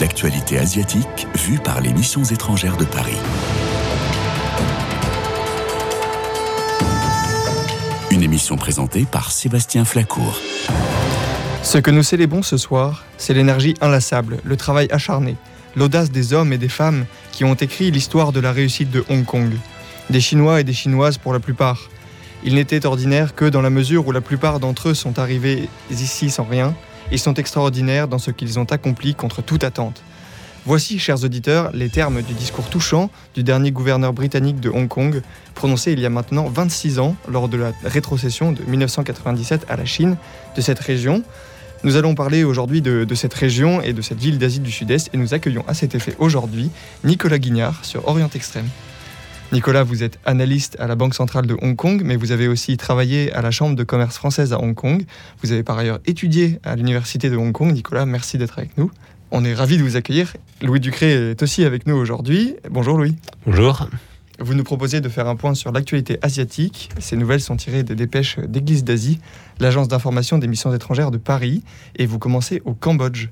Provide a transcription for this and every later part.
L'actualité asiatique vue par les missions étrangères de Paris. Une émission présentée par Sébastien Flacourt. Ce que nous célébrons ce soir, c'est l'énergie inlassable, le travail acharné, l'audace des hommes et des femmes qui ont écrit l'histoire de la réussite de Hong Kong. Des Chinois et des Chinoises pour la plupart. Il n'était ordinaire que dans la mesure où la plupart d'entre eux sont arrivés ici sans rien, ils sont extraordinaires dans ce qu'ils ont accompli contre toute attente. Voici, chers auditeurs, les termes du discours touchant du dernier gouverneur britannique de Hong Kong, prononcé il y a maintenant 26 ans lors de la rétrocession de 1997 à la Chine de cette région. Nous allons parler aujourd'hui de, de, cette région et de cette ville d'Asie du Sud-Est et nous accueillons à cet effet aujourd'hui Nicolas Guignard sur Orient Extrême. Nicolas, vous êtes analyste à la Banque centrale de Hong Kong, mais vous avez aussi travaillé à la Chambre de commerce française à Hong Kong. Vous avez par ailleurs étudié à l'Université de Hong Kong. Nicolas, merci d'être avec nous. On est ravis de vous accueillir. Louis Ducré est aussi avec nous aujourd'hui. Bonjour Louis. Bonjour. Vous nous proposez de faire un point sur l'actualité asiatique. Ces nouvelles sont tirées des dépêches d'Église d'Asie, l'agence d'information des missions étrangères de Paris, et vous commencez au Cambodge.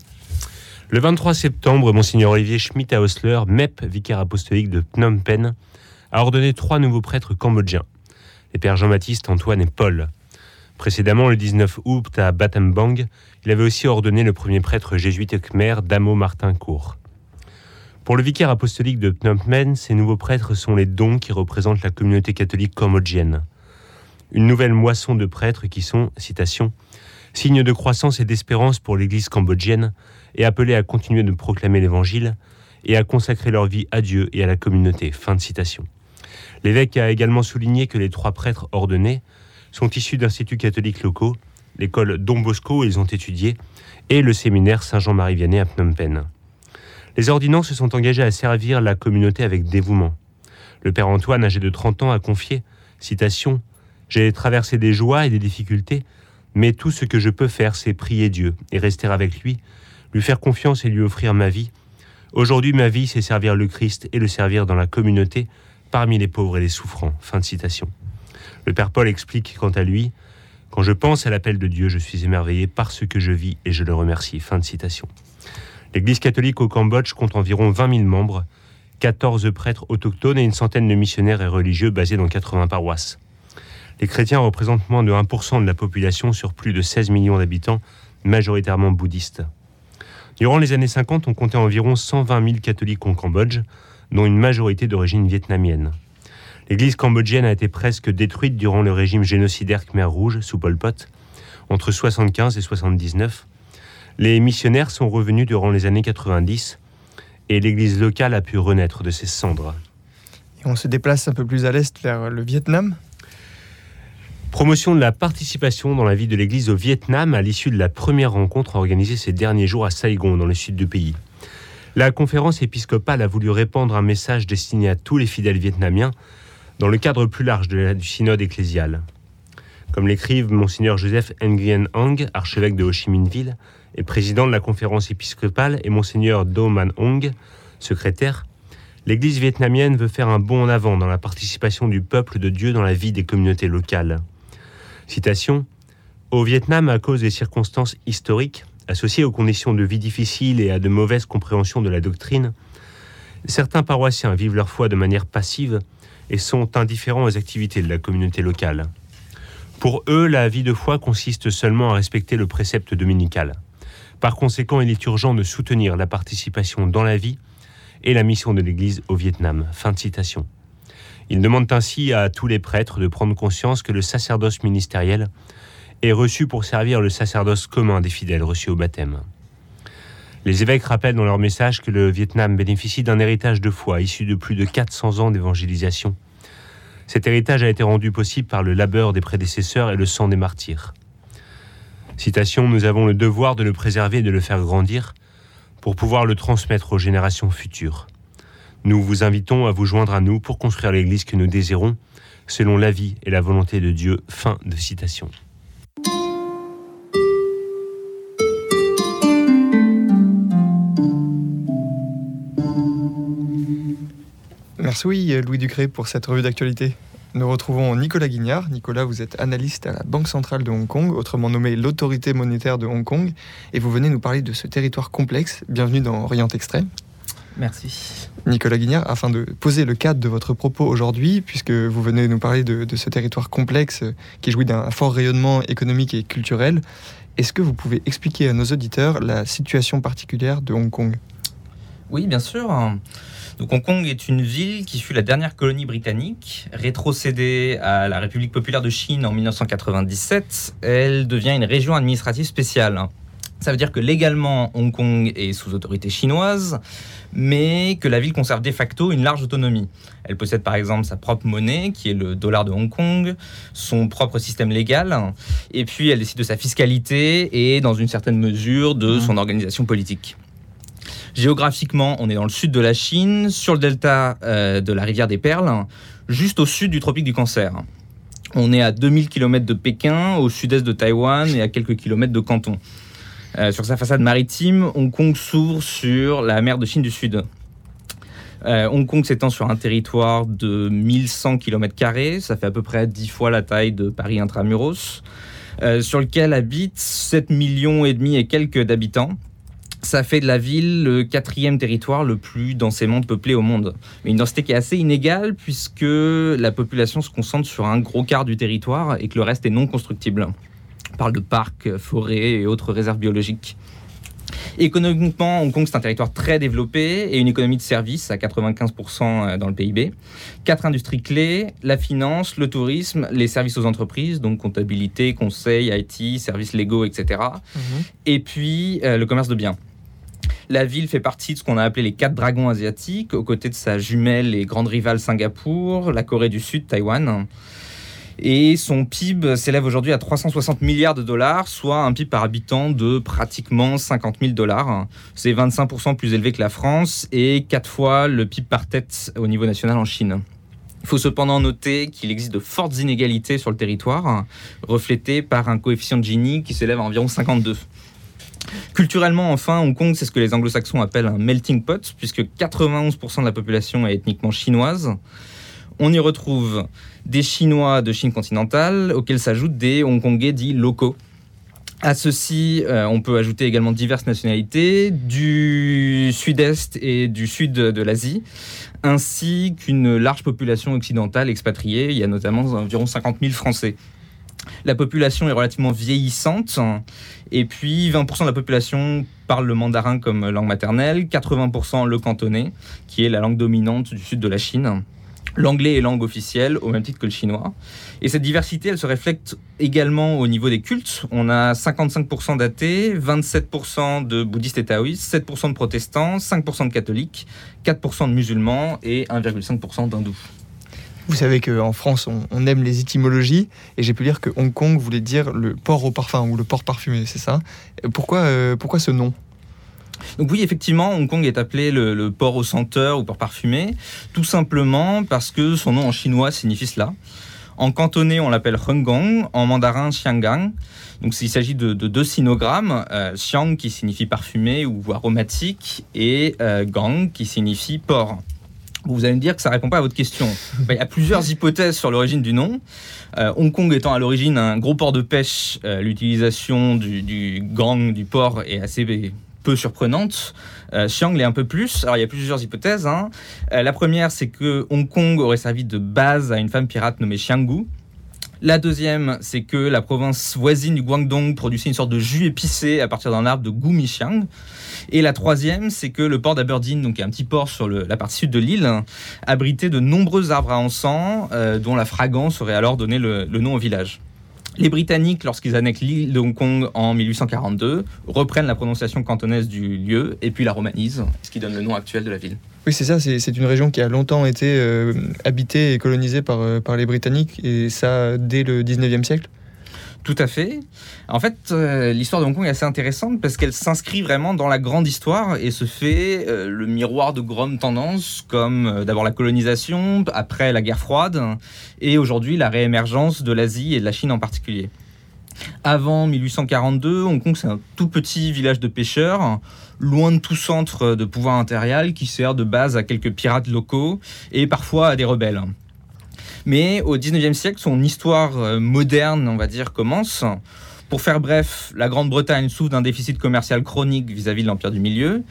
Le 23 septembre, Monseigneur Olivier Schmitt à Osler, MEP, vicaire apostolique de Phnom Penh, a ordonné trois nouveaux prêtres cambodgiens, les pères Jean-Baptiste, Antoine et Paul. Précédemment, le 19 août, à Battambang, il avait aussi ordonné le premier prêtre jésuite khmer, Damo Martin Cour. Pour le vicaire apostolique de Phnom Penh, ces nouveaux prêtres sont les dons qui représentent la communauté catholique cambodgienne. Une nouvelle moisson de prêtres qui sont, citation, signe de croissance et d'espérance pour l'Église cambodgienne et appelés à continuer de proclamer l'Évangile et à consacrer leur vie à Dieu et à la communauté. Fin de citation. L'évêque a également souligné que les trois prêtres ordonnés sont issus d'instituts catholiques locaux, l'école Don Bosco où ils ont étudié, et le séminaire Saint-Jean-Marie Vianney à Phnom Penh. Les ordinants se sont engagés à servir la communauté avec dévouement. Le père Antoine, âgé de 30 ans, a confié, J'ai traversé des joies et des difficultés, mais tout ce que je peux faire, c'est prier Dieu et rester avec lui, lui faire confiance et lui offrir ma vie. Aujourd'hui, ma vie, c'est servir le Christ et le servir dans la communauté, parmi les pauvres et les souffrants. Le Père Paul explique quant à lui Quand je pense à l'appel de Dieu, je suis émerveillé par ce que je vis et je le remercie. L'Église catholique au Cambodge compte environ 20 000 membres, 14 prêtres autochtones et une centaine de missionnaires et religieux basés dans 80 paroisses. Les chrétiens représentent moins de 1% de la population sur plus de 16 millions d'habitants, majoritairement bouddhistes. Durant les années 50, on comptait environ 120 000 catholiques au Cambodge, dont une majorité d'origine vietnamienne. L'église cambodgienne a été presque détruite durant le régime génocidaire Khmer Rouge sous Pol Pot, entre 75 et 79. Les missionnaires sont revenus durant les années 90 et l'église locale a pu renaître de ses cendres. Et on se déplace un peu plus à l'est vers le Vietnam Promotion de la participation dans la vie de l'Église au Vietnam à l'issue de la première rencontre organisée ces derniers jours à Saigon, dans le sud du pays. La conférence épiscopale a voulu répandre un message destiné à tous les fidèles vietnamiens dans le cadre plus large du synode ecclésial. Comme l'écrivent Monseigneur Joseph Nguyen Hong, archevêque de Ho Chi Minh Ville et président de la conférence épiscopale, et Monseigneur Do Man Hong, secrétaire, l'Église vietnamienne veut faire un bond en avant dans la participation du peuple de Dieu dans la vie des communautés locales. Citation Au Vietnam, à cause des circonstances historiques, associées aux conditions de vie difficiles et à de mauvaises compréhensions de la doctrine, certains paroissiens vivent leur foi de manière passive et sont indifférents aux activités de la communauté locale. Pour eux, la vie de foi consiste seulement à respecter le précepte dominical. Par conséquent, il est urgent de soutenir la participation dans la vie et la mission de l'Église au Vietnam. Fin de citation. Ils demandent ainsi à tous les prêtres de prendre conscience que le sacerdoce ministériel est reçu pour servir le sacerdoce commun des fidèles reçus au baptême. Les évêques rappellent dans leur message que le Vietnam bénéficie d'un héritage de foi issu de plus de 400 ans d'évangélisation. Cet héritage a été rendu possible par le labeur des prédécesseurs et le sang des martyrs. Citation Nous avons le devoir de le préserver et de le faire grandir pour pouvoir le transmettre aux générations futures. Nous vous invitons à vous joindre à nous pour construire l'Église que nous désirons, selon l'avis et la volonté de Dieu. Fin de citation. Merci oui, Louis Ducré pour cette revue d'actualité. Nous retrouvons Nicolas Guignard. Nicolas, vous êtes analyste à la Banque centrale de Hong Kong, autrement nommée l'autorité monétaire de Hong Kong, et vous venez nous parler de ce territoire complexe. Bienvenue dans Orient Extrême. Merci. Nicolas Guignard, afin de poser le cadre de votre propos aujourd'hui, puisque vous venez nous parler de, de ce territoire complexe qui jouit d'un fort rayonnement économique et culturel, est-ce que vous pouvez expliquer à nos auditeurs la situation particulière de Hong Kong? Oui, bien sûr. Donc Hong Kong est une ville qui fut la dernière colonie britannique. Rétrocédée à la République populaire de Chine en 1997, elle devient une région administrative spéciale. Ça veut dire que légalement, Hong Kong est sous autorité chinoise, mais que la ville conserve de facto une large autonomie. Elle possède par exemple sa propre monnaie, qui est le dollar de Hong Kong, son propre système légal, et puis elle décide de sa fiscalité et, dans une certaine mesure, de Mmh. son organisation politique. Géographiquement, on est dans le sud de la Chine, sur le delta euh, de la rivière des Perles, juste au sud du tropique du Cancer. On est à 2000 km de Pékin, au sud-est de Taïwan et à quelques kilomètres de Canton. Euh, sur sa façade maritime, Hong Kong s'ouvre sur la mer de Chine du Sud. Euh, Hong Kong s'étend sur un territoire de 1100 km, ça fait à peu près 10 fois la taille de Paris intramuros, sur lequel habitent 7 millions et demi et quelques d'habitants. Ça fait de la ville le quatrième territoire le plus densément peuplé au monde. Mais une densité qui est assez inégale puisque la population se concentre sur un gros quart du territoire et que le reste est non constructible. On parle de parcs, forêts et autres réserves biologiques. Économiquement, Hong Kong, c'est un territoire très développé et une économie de services à 95% dans le PIB. Quatre industries clés, la finance, le tourisme, les services aux entreprises, donc comptabilité, conseil, IT, services légaux, etc. Et puis euh, le commerce de biens. La ville fait partie de ce qu'on a appelé les quatre dragons asiatiques, aux côtés de sa jumelle et grande rivale Singapour, la Corée du Sud, Taïwan. Et son PIB s'élève aujourd'hui à 360 milliards de dollars, soit un PIB par habitant de pratiquement 50 000 dollars. C'est 25% plus élevé que la France et 4 fois le PIB par tête au niveau national en Chine. Il faut cependant noter qu'il existe de fortes inégalités sur le territoire, reflétées par un coefficient de Gini qui s'élève à environ 52. Culturellement, enfin, Hong Kong, c'est ce que les anglo-saxons appellent un melting pot, puisque 91% de la population est ethniquement chinoise. On y retrouve des Chinois de Chine continentale, auxquels s'ajoutent des Hongkongais dits locaux. À ceci, euh, on peut ajouter également diverses nationalités du sud-est et du sud de l'Asie, ainsi qu'une large population occidentale expatriée. Il y a notamment environ 50 000 Français. La population est relativement vieillissante, et puis 20% de la population parle le mandarin comme langue maternelle, 80% le cantonais, qui est la langue dominante du sud de la Chine. L'anglais est langue officielle, au même titre que le chinois. Et cette diversité, elle se reflète également au niveau des cultes. On a 55% d'athées, 27% de bouddhistes et taoïstes, 7% de protestants, 5% de catholiques, 4% de musulmans et 1,5% d'hindous. Vous savez qu'en France, on, aime les étymologies, et j'ai pu lire que Hong Kong voulait dire le port au parfum ou le port parfumé, c'est ça pourquoi, euh, ce nom? Donc oui, effectivement, Hong Kong est appelé le, le, port au senteur ou port parfumé, tout simplement parce que son nom en chinois signifie cela. En cantonais, on l'appelle Hengong, en mandarin Xiangang. Donc il s'agit de, de, deux sinogrammes, euh, Xiang qui signifie parfumé ou aromatique, et euh, Gang qui signifie port. Vous allez me dire que ça répond pas à votre question. Il y a plusieurs hypothèses sur l'origine du nom. Euh, Hong Kong étant à l'origine un gros port de pêche, euh, l'utilisation du, du, gang, du port, est assez peu surprenante. Euh, Xiang l'est un peu plus. Alors il y a plusieurs hypothèses. Hein. Euh, la première, c'est que Hong Kong aurait servi de base à une femme pirate nommée Xianggu. La deuxième, c'est que la province voisine du Guangdong produisait une sorte de jus épicé à partir d'un arbre de Gumixiang. Et la troisième, c'est que le port d'Aberdeen, donc un petit port sur la partie sud de l'île, abritait de nombreux arbres à encens, euh, dont la fragrance aurait alors donné le nom au village. Les Britanniques, lorsqu'ils annexent l'île de Hong Kong en 1842, reprennent la prononciation cantonaise du lieu et puis la romanisent, ce qui donne le nom actuel de la ville. Oui, c'est ça, c'est une région qui a longtemps été euh, habitée et colonisée par, euh, par les Britanniques, et ça dès le 19e siècle tout à fait. En fait, euh, l'histoire de Hong Kong est assez intéressante parce qu'elle s'inscrit vraiment dans la grande histoire et se fait euh, le miroir de grandes tendances comme euh, d'abord la colonisation, après la guerre froide et aujourd'hui la réémergence de l'Asie et de la Chine en particulier. Avant 1842, Hong Kong c'est un tout petit village de pêcheurs, loin de tout centre de pouvoir impérial qui sert de base à quelques pirates locaux et parfois à des rebelles. Mais au 19e siècle, son histoire euh, moderne, on va dire, commence. Pour faire bref, la Grande-Bretagne souffre d'un déficit commercial chronique vis-à-vis de l'Empire du Milieu.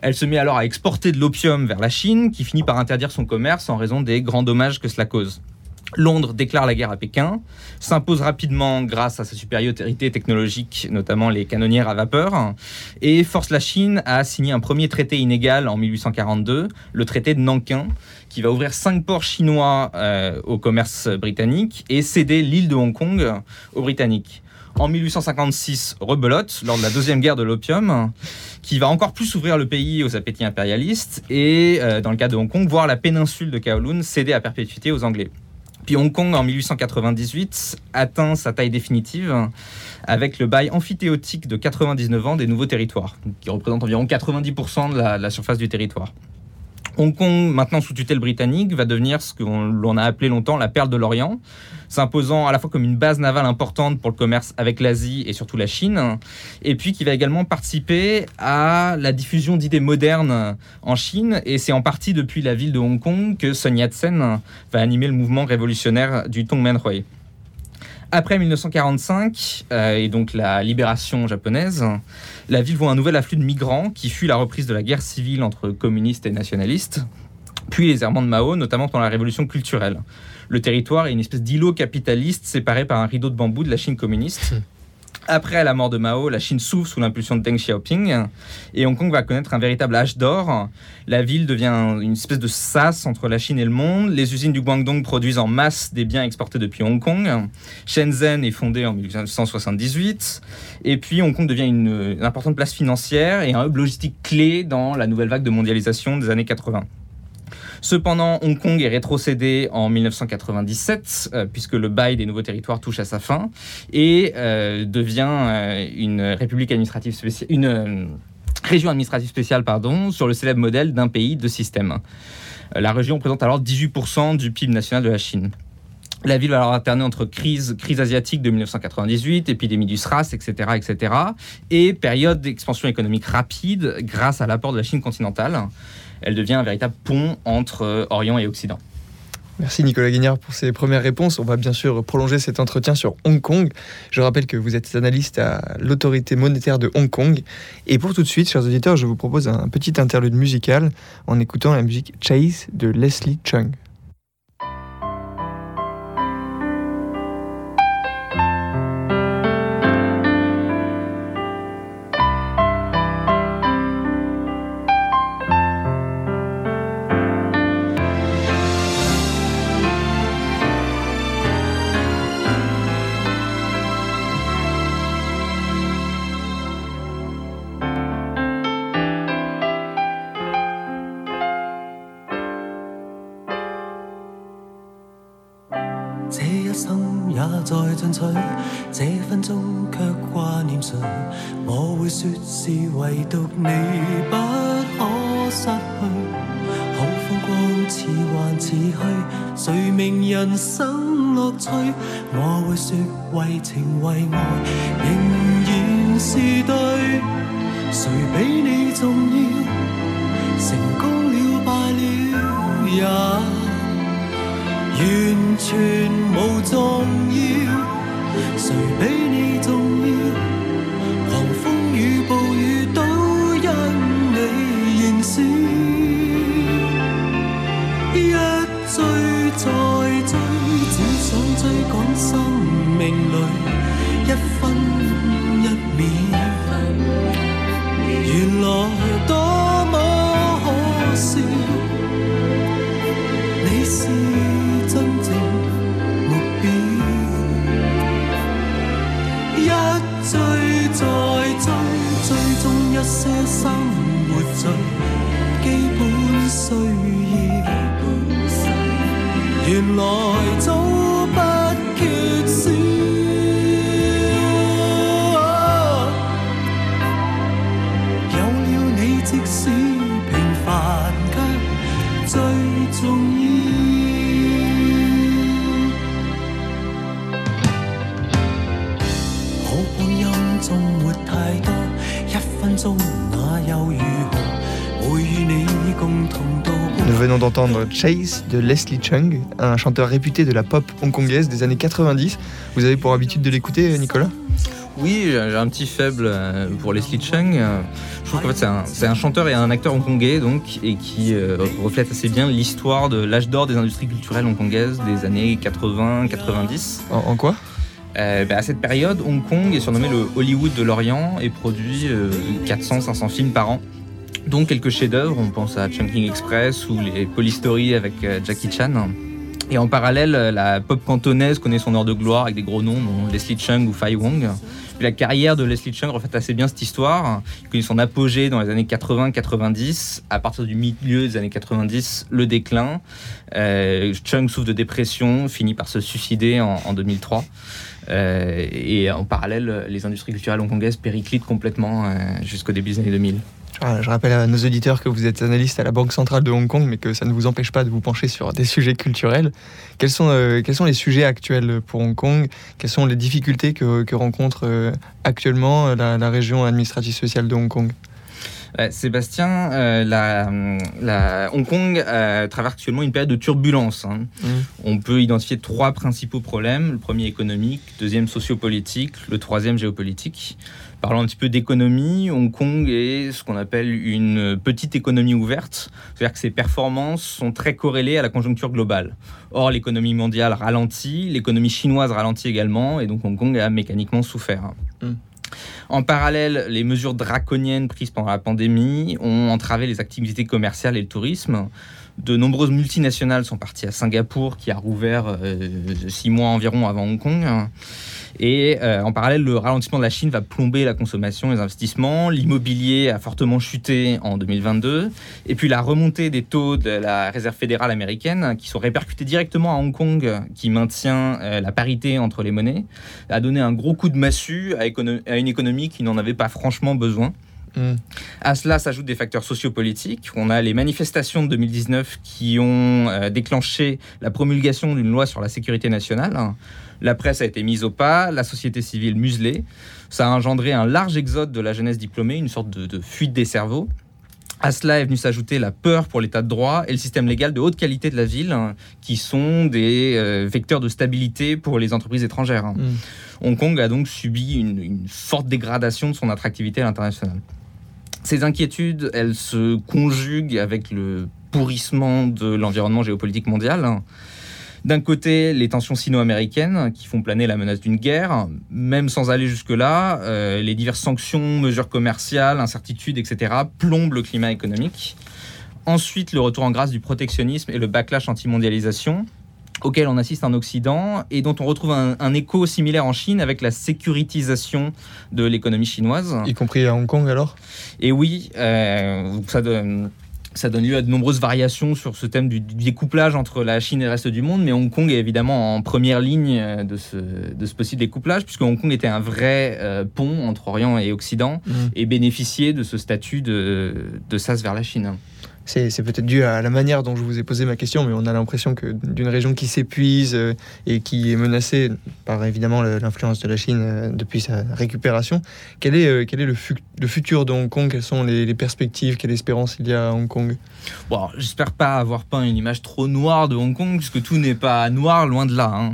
Elle se met alors à exporter de l'opium vers la Chine, qui finit par interdire son commerce en raison des grands dommages que cela cause. Londres déclare la guerre à Pékin, s'impose rapidement grâce à sa supériorité technologique, notamment les canonnières à vapeur, et force la Chine à signer un premier traité inégal en 1842, le traité de Nankin, qui va ouvrir cinq ports chinois euh, au commerce britannique et céder l'île de Hong Kong aux Britanniques. En 1856, rebelote, lors de la deuxième guerre de l'opium, qui va encore plus ouvrir le pays aux appétits impérialistes et, euh, dans le cas de Hong Kong, voir la péninsule de Kowloon céder à perpétuité aux Anglais. Puis Hong Kong, en 1898, atteint sa taille définitive avec le bail amphithéotique de 99 ans des nouveaux territoires, qui représente environ 90% de de la surface du territoire. Hong Kong, maintenant sous tutelle britannique, va devenir ce qu'on a appelé longtemps la perle de l'Orient, s'imposant à la fois comme une base navale importante pour le commerce avec l'Asie et surtout la Chine, et puis qui va également participer à la diffusion d'idées modernes en Chine, et c'est en partie depuis la ville de Hong Kong que Sun Yat-sen va animer le mouvement révolutionnaire du Tongmenghui. Après 1945, euh, et donc la libération japonaise, la ville voit un nouvel afflux de migrants qui fuient la reprise de la guerre civile entre communistes et nationalistes, puis les errements de Mao, notamment pendant la révolution culturelle. Le territoire est une espèce d'îlot capitaliste séparé par un rideau de bambou de la Chine communiste. Après la mort de Mao, la Chine s'ouvre sous l'impulsion de Deng Xiaoping et Hong Kong va connaître un véritable âge d'or. La ville devient une espèce de sas entre la Chine et le monde. Les usines du Guangdong produisent en masse des biens exportés depuis Hong Kong. Shenzhen est fondée en 1978. Et puis Hong Kong devient une, une importante place financière et un hub logistique clé dans la nouvelle vague de mondialisation des années 80. Cependant, Hong Kong est rétrocédé en 1997, euh, puisque le bail des nouveaux territoires touche à sa fin, et euh, devient euh, une république administrative une région administrative spéciale, pardon, sur le célèbre modèle d'un pays de système. La région représente alors 18% du PIB national de la Chine. La ville va alors alterner entre crise, crise asiatique de 1998, épidémie du SRAS, etc., etc., et période d'expansion économique rapide grâce à l'apport de la Chine continentale. Elle devient un véritable pont entre euh, Orient et Occident. Merci Nicolas Guignard pour ces premières réponses. On va bien sûr prolonger cet entretien sur Hong Kong. Je rappelle que vous êtes analyste à l'autorité monétaire de Hong Kong. Et pour tout de suite, chers auditeurs, je vous propose un petit interlude musical en écoutant la musique Chase de Leslie Chung. 光似幻似虛，誰明人生樂趣？我會說為情為愛仍然是對，誰比你重要？成功了敗了也。完全无重要，誰比你重要？想追赶生命里一分一秒。D'entendre Chase de Leslie Chung, un chanteur réputé de la pop hongkongaise des années 90. Vous avez pour habitude de l'écouter, Nicolas? Oui, j'ai un petit faible euh, pour Leslie Chung. Euh, Je trouve qu'en fait c'est un, chanteur et un acteur hongkongais donc et qui euh, reflète assez bien l'histoire de l'âge d'or des industries culturelles hongkongaises des années 80-90. en, en quoi? Euh, bah, à cette période, Hong Kong est surnommé le Hollywood de l'Orient et produit 400-500 films par an. Dont quelques chefs-d'œuvre, on pense à Chunking Express ou les Polystory avec euh, Jackie Chan. Et en parallèle, euh, la pop cantonaise connaît son heure de gloire avec des gros noms, dont Leslie Chung ou Fai Wong. Puis la carrière de Leslie Chung reflète assez bien cette histoire. Il connaît son apogée dans les années 80-90. À partir du milieu des années 90, le déclin. Euh, Chung souffre de dépression, finit par se suicider en, en 2003. Euh, et en parallèle, les industries culturelles hongkongaises périclitent complètement euh, jusqu'au début des années 2000. Ah, Je rappelle à nos auditeurs que vous êtes analyste à la Banque centrale de Hong Kong, mais que ça ne vous empêche pas de vous pencher sur des sujets culturels. Quels sont, euh, les sujets actuels pour Hong Kong? Quelles sont les difficultés que, rencontre actuellement la région administrative sociale de Hong Kong? Ouais, Sébastien, euh, la, la- Hong Kong euh, traverse actuellement une période de turbulence. hein. Mm. On peut identifier trois principaux problèmes. Le premier économique, le deuxième sociopolitique, le troisième géopolitique. Parlons un petit peu d'économie. Hong Kong est ce qu'on appelle une petite économie ouverte. C'est-à-dire que ses performances sont très corrélées à la conjoncture globale. Or, l'économie mondiale ralentit, l'économie chinoise ralentit également, et donc Hong Kong a mécaniquement souffert. Mm. En parallèle, les mesures draconiennes prises pendant la pandémie ont entravé les activités commerciales et le tourisme. De nombreuses multinationales sont parties à Singapour, qui a rouvert euh, six mois environ avant Hong Kong. Et euh, en parallèle, le ralentissement de la Chine va plomber la consommation et les investissements. L'immobilier a fortement chuté en 2022. Et puis la remontée des taux de la Réserve fédérale américaine, qui sont répercutés directement à Hong Kong, qui maintient euh, la parité entre les monnaies, a donné un gros coup de massue à, une économie qui n'en avait pas franchement besoin. Mm. À cela s'ajoutent des facteurs sociopolitiques. On a les manifestations de 2019 qui ont euh, déclenché la promulgation d'une loi sur la sécurité nationale. La presse a été mise au pas, la société civile muselée. Ça a engendré un large exode de la jeunesse diplômée, une sorte de, de fuite des cerveaux. À cela est venu s'ajouter la peur pour l'état de droit et le système légal de haute qualité de la ville, hein, qui sont des euh, vecteurs de stabilité pour les entreprises étrangères. hein. Mm. Hong Kong a donc subi une, une forte dégradation de son attractivité à l'international. Ces inquiétudes, elles se conjuguent avec le pourrissement de l'environnement géopolitique mondial. D'un côté, les tensions sino-américaines qui font planer la menace d'une guerre, même sans aller jusque-là, euh, les diverses sanctions, mesures commerciales, incertitudes, etc., plombent le climat économique. Ensuite, le retour en grâce du protectionnisme et le backlash anti-mondialisation, auquel on assiste en Occident et dont on retrouve un, un écho similaire en Chine avec la sécurisation de l'économie chinoise. Y compris à Hong Kong alors? Et oui, euh, ça donne. Ça donne lieu à de nombreuses variations sur ce thème du, découplage entre la Chine et le reste du monde, mais Hong Kong est évidemment en première ligne euh, de ce, de ce possible découplage, puisque Hong Kong était un vrai euh, pont entre Orient et Occident, Mm. et bénéficiait de ce statut de, de sas vers la Chine. C'est peut-être dû à la manière dont je vous ai posé ma question, mais on a l'impression que d'une région qui s'épuise euh, et qui est menacée par évidemment l'influence de la Chine euh, depuis sa récupération, quel est, euh, le, fu- le futur de Hong Kong? Quelles sont les, perspectives? Quelle espérance il y a à Hong Kong? Bon, j'espère pas avoir peint une image trop noire de Hong Kong, puisque tout n'est pas noir, loin de là. hein.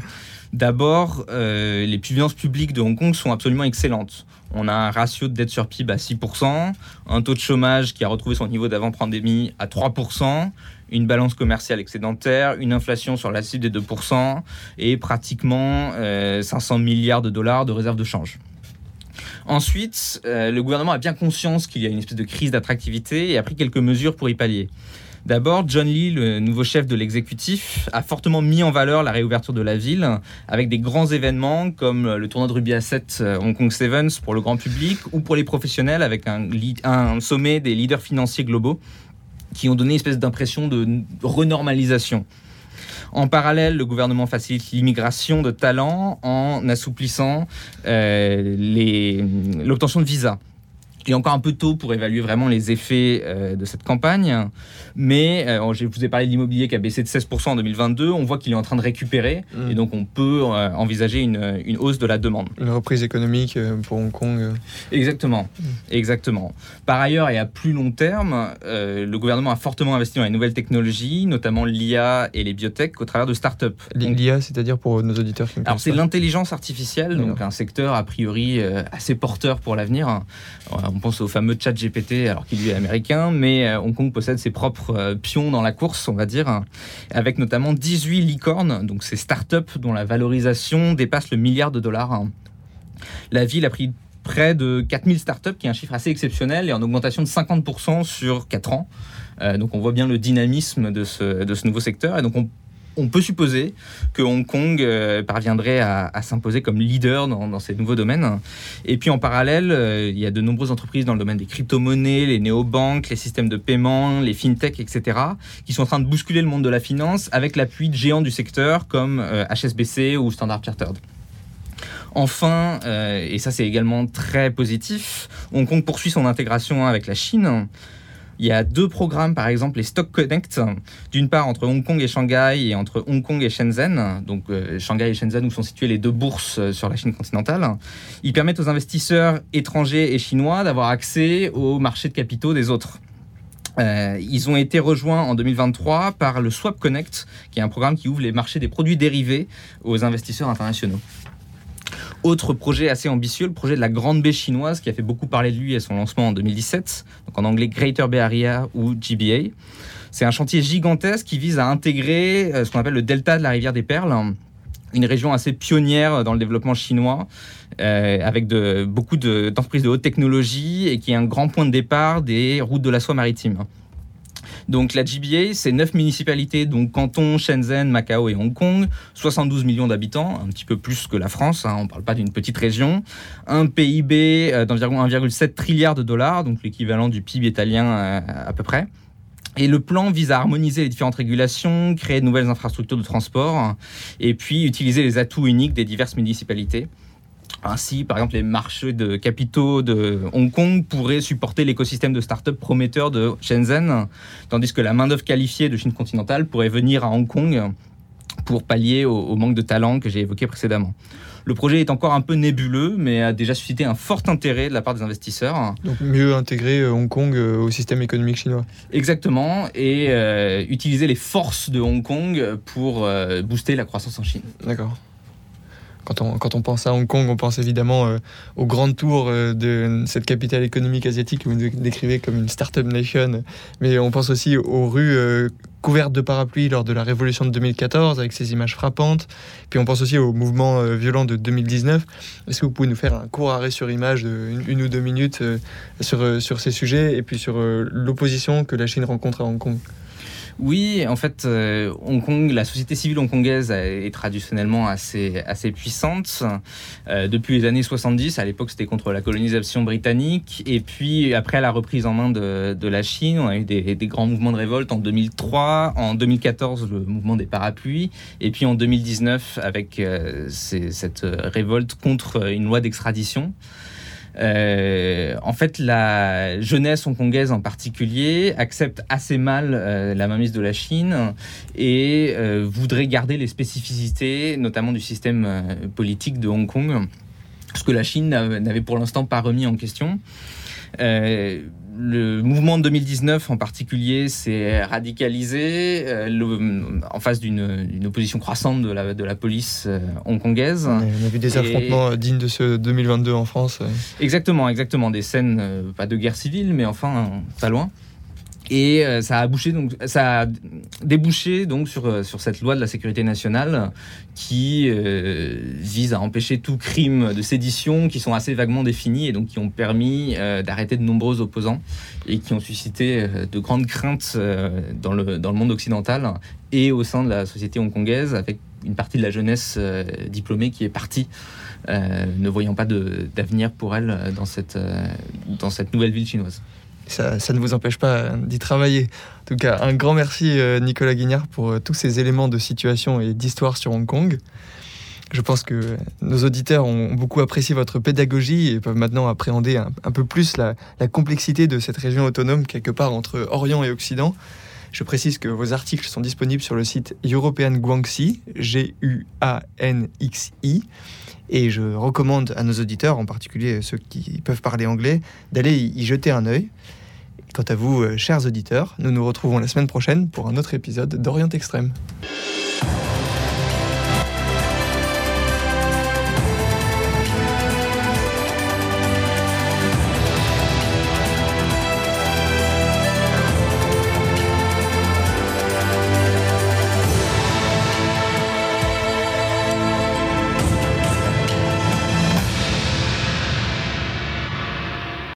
D'abord, les finances publiques de Hong Kong sont absolument excellentes. On a un ratio de dette sur PIB à 6%, un taux de chômage qui a retrouvé son niveau d'avant-pandémie à 3%, une balance commerciale excédentaire, une inflation sur la cible des 2% et pratiquement euh, 500 milliards de dollars de réserves de change. Ensuite, euh, le gouvernement a bien conscience qu'il y a une espèce de crise d'attractivité et a pris quelques mesures pour y pallier. D'abord, John Lee, le nouveau chef de l'exécutif, a fortement mis en valeur la réouverture de la ville avec des grands événements comme le tournoi de rugby à 7 euh, Hong Kong Sevens pour le grand public ou pour les professionnels avec un, sommet des leaders financiers globaux qui ont donné une espèce d'impression de renormalisation. En parallèle, le gouvernement facilite l'immigration de talents en assouplissant euh, l'obtention de visas. Il est encore un peu tôt pour évaluer vraiment les effets euh, de cette campagne, mais euh, je vous ai parlé de l'immobilier qui a baissé de 16% en 2022. On voit qu'il est en train de récupérer Mm. et donc on peut euh, envisager une, une hausse de la demande. Une reprise économique pour Hong Kong. Exactement, exactement. Par ailleurs, et à plus long terme, le gouvernement a fortement investi dans les nouvelles technologies, notamment l'IA et les biotech, au travers de start-up. L'IA, c'est-à-dire pour nos auditeurs qui alors c'est l'intelligence artificielle, donc un secteur a priori assez porteur pour l'avenir. On pense au fameux chat GPT, alors qu'il est américain, mais euh, Hong Kong possède ses propres euh, pions dans la course, on va dire, hein, avec notamment 18 licornes, donc ces startups dont la valorisation dépasse le milliard de dollars. hein. La ville a pris près de 4000 startups, qui est un chiffre assez exceptionnel et en augmentation de 50% sur 4 ans. Euh, donc on voit bien le dynamisme de ce, de ce nouveau secteur. Et donc on, on peut supposer que Hong Kong euh, parviendrait à, s'imposer comme leader dans, ces nouveaux domaines. Et puis en parallèle, euh, il y a de nombreuses entreprises dans le domaine des crypto-monnaies, les néobanques, les systèmes de paiement, les fintech, etc., qui sont en train de bousculer le monde de la finance avec l'appui de géants du secteur comme euh, HSBC ou Standard Chartered. Enfin, euh, et ça c'est également très positif, Hong Kong poursuit son intégration avec la Chine. Il y a deux programmes, par exemple les Stock Connect, d'une part entre Hong Kong et Shanghai et entre Hong Kong et Shenzhen, donc euh, Shanghai et Shenzhen où sont situées les deux bourses euh, sur la Chine continentale. Ils permettent aux investisseurs étrangers et chinois d'avoir accès au marché de capitaux des autres. Euh, ils ont été rejoints en 2023 par le Swap Connect, qui est un programme qui ouvre les marchés des produits dérivés aux investisseurs internationaux. Autre projet assez ambitieux, le projet de la Grande Baie chinoise, qui a fait beaucoup parler de lui à son lancement en 2017, donc en anglais Greater Bay Area ou GBA. C'est un chantier gigantesque qui vise à intégrer euh, ce qu'on appelle le delta de la rivière des Perles, une région assez pionnière dans le développement chinois, euh, avec de, beaucoup de- d'entreprises de, haute technologie et qui est un grand point de départ des routes de la soie maritime. Donc la GBA, c'est 9 municipalités, donc Canton, Shenzhen, Macao et Hong Kong, 72 millions d'habitants, un petit peu plus que la France, hein, on ne parle pas d'une petite région, un PIB euh, d'environ 1,7 trilliard de dollars, donc l'équivalent du PIB italien euh, à peu près. Et le plan vise à harmoniser les différentes régulations, créer de nouvelles infrastructures de transport, et puis utiliser les atouts uniques des diverses municipalités. Ainsi, par exemple, les marchés de capitaux de Hong Kong pourraient supporter l'écosystème de start-up prometteur de Shenzhen, tandis que la main-d'œuvre qualifiée de Chine continentale pourrait venir à Hong Kong pour pallier au, au manque de talent que j'ai évoqué précédemment. Le projet est encore un peu nébuleux, mais a déjà suscité un fort intérêt de la part des investisseurs. Donc mieux intégrer euh, Hong Kong euh, au système économique chinois. Exactement, et euh, utiliser les forces de Hong Kong pour euh, booster la croissance en Chine. D'accord. Quand on, quand on pense à Hong Kong, on pense évidemment euh, aux grandes tours euh, de cette capitale économique asiatique que vous dé- décrivez comme une start-up nation. Mais on pense aussi aux rues euh, couvertes de parapluies lors de la révolution de 2014 avec ces images frappantes. Puis on pense aussi au mouvement euh, violent de 2019. Est-ce que vous pouvez nous faire un court arrêt sur image de une, ou deux minutes sur, sur ces sujets et puis sur l'opposition que la Chine rencontre à Hong Kong? Oui, en fait, euh, Hong Kong, la société civile hongkongaise est traditionnellement assez, assez puissante. Euh, depuis les années 70, à l'époque c'était contre la colonisation britannique. Et puis après la reprise en main de, de la Chine, on a eu des, des grands mouvements de révolte en 2003, en 2014 le mouvement des parapluies, et puis en 2019 avec euh, cette révolte contre une loi d'extradition. Euh, en fait, la jeunesse hongkongaise en particulier accepte assez mal euh, la mainmise de la Chine et euh, voudrait garder les spécificités, notamment du système politique de Hong Kong, ce que la Chine n'a- n'avait pour l'instant pas remis en question. Le mouvement de 2019 en particulier s'est radicalisé euh, le- en face d'une opposition croissante de la, de la police euh, hongkongaise. on a, on a vu des Et- affrontements euh, dignes de ce 2022 en France. Exactement, exactement. Des scènes, pas de guerre civile, mais enfin, pas loin. Et euh, ça a débouché donc sur, euh, sur cette loi de la sécurité nationale qui euh, vise à empêcher tout crime de sédition qui sont assez vaguement définis et donc qui ont permis d'arrêter de nombreux opposants et qui ont suscité de grandes craintes dans, le, monde occidental et au sein de la société hongkongaise avec une partie de la jeunesse diplômée qui est partie ne voyant pas d'avenir pour elle dans cette nouvelle ville chinoise. Ça, ne vous empêche pas d'y travailler. En tout cas, un grand merci euh, Nicolas Guignard pour euh, tous ces éléments de situation et d'histoire sur Hong Kong. Je pense que nos auditeurs ont beaucoup apprécié votre pédagogie et peuvent maintenant appréhender un, un peu plus la, la complexité de cette région autonome quelque part entre Orient et Occident. Je précise que vos articles sont disponibles sur le site European Guangxi, G-U-A-N-X-I. Et je recommande à nos auditeurs, en particulier ceux qui peuvent parler anglais, d'aller y jeter un œil. Quant à vous, euh, chers auditeurs, nous nous retrouvons la semaine prochaine pour un autre épisode d'Orient Extrême.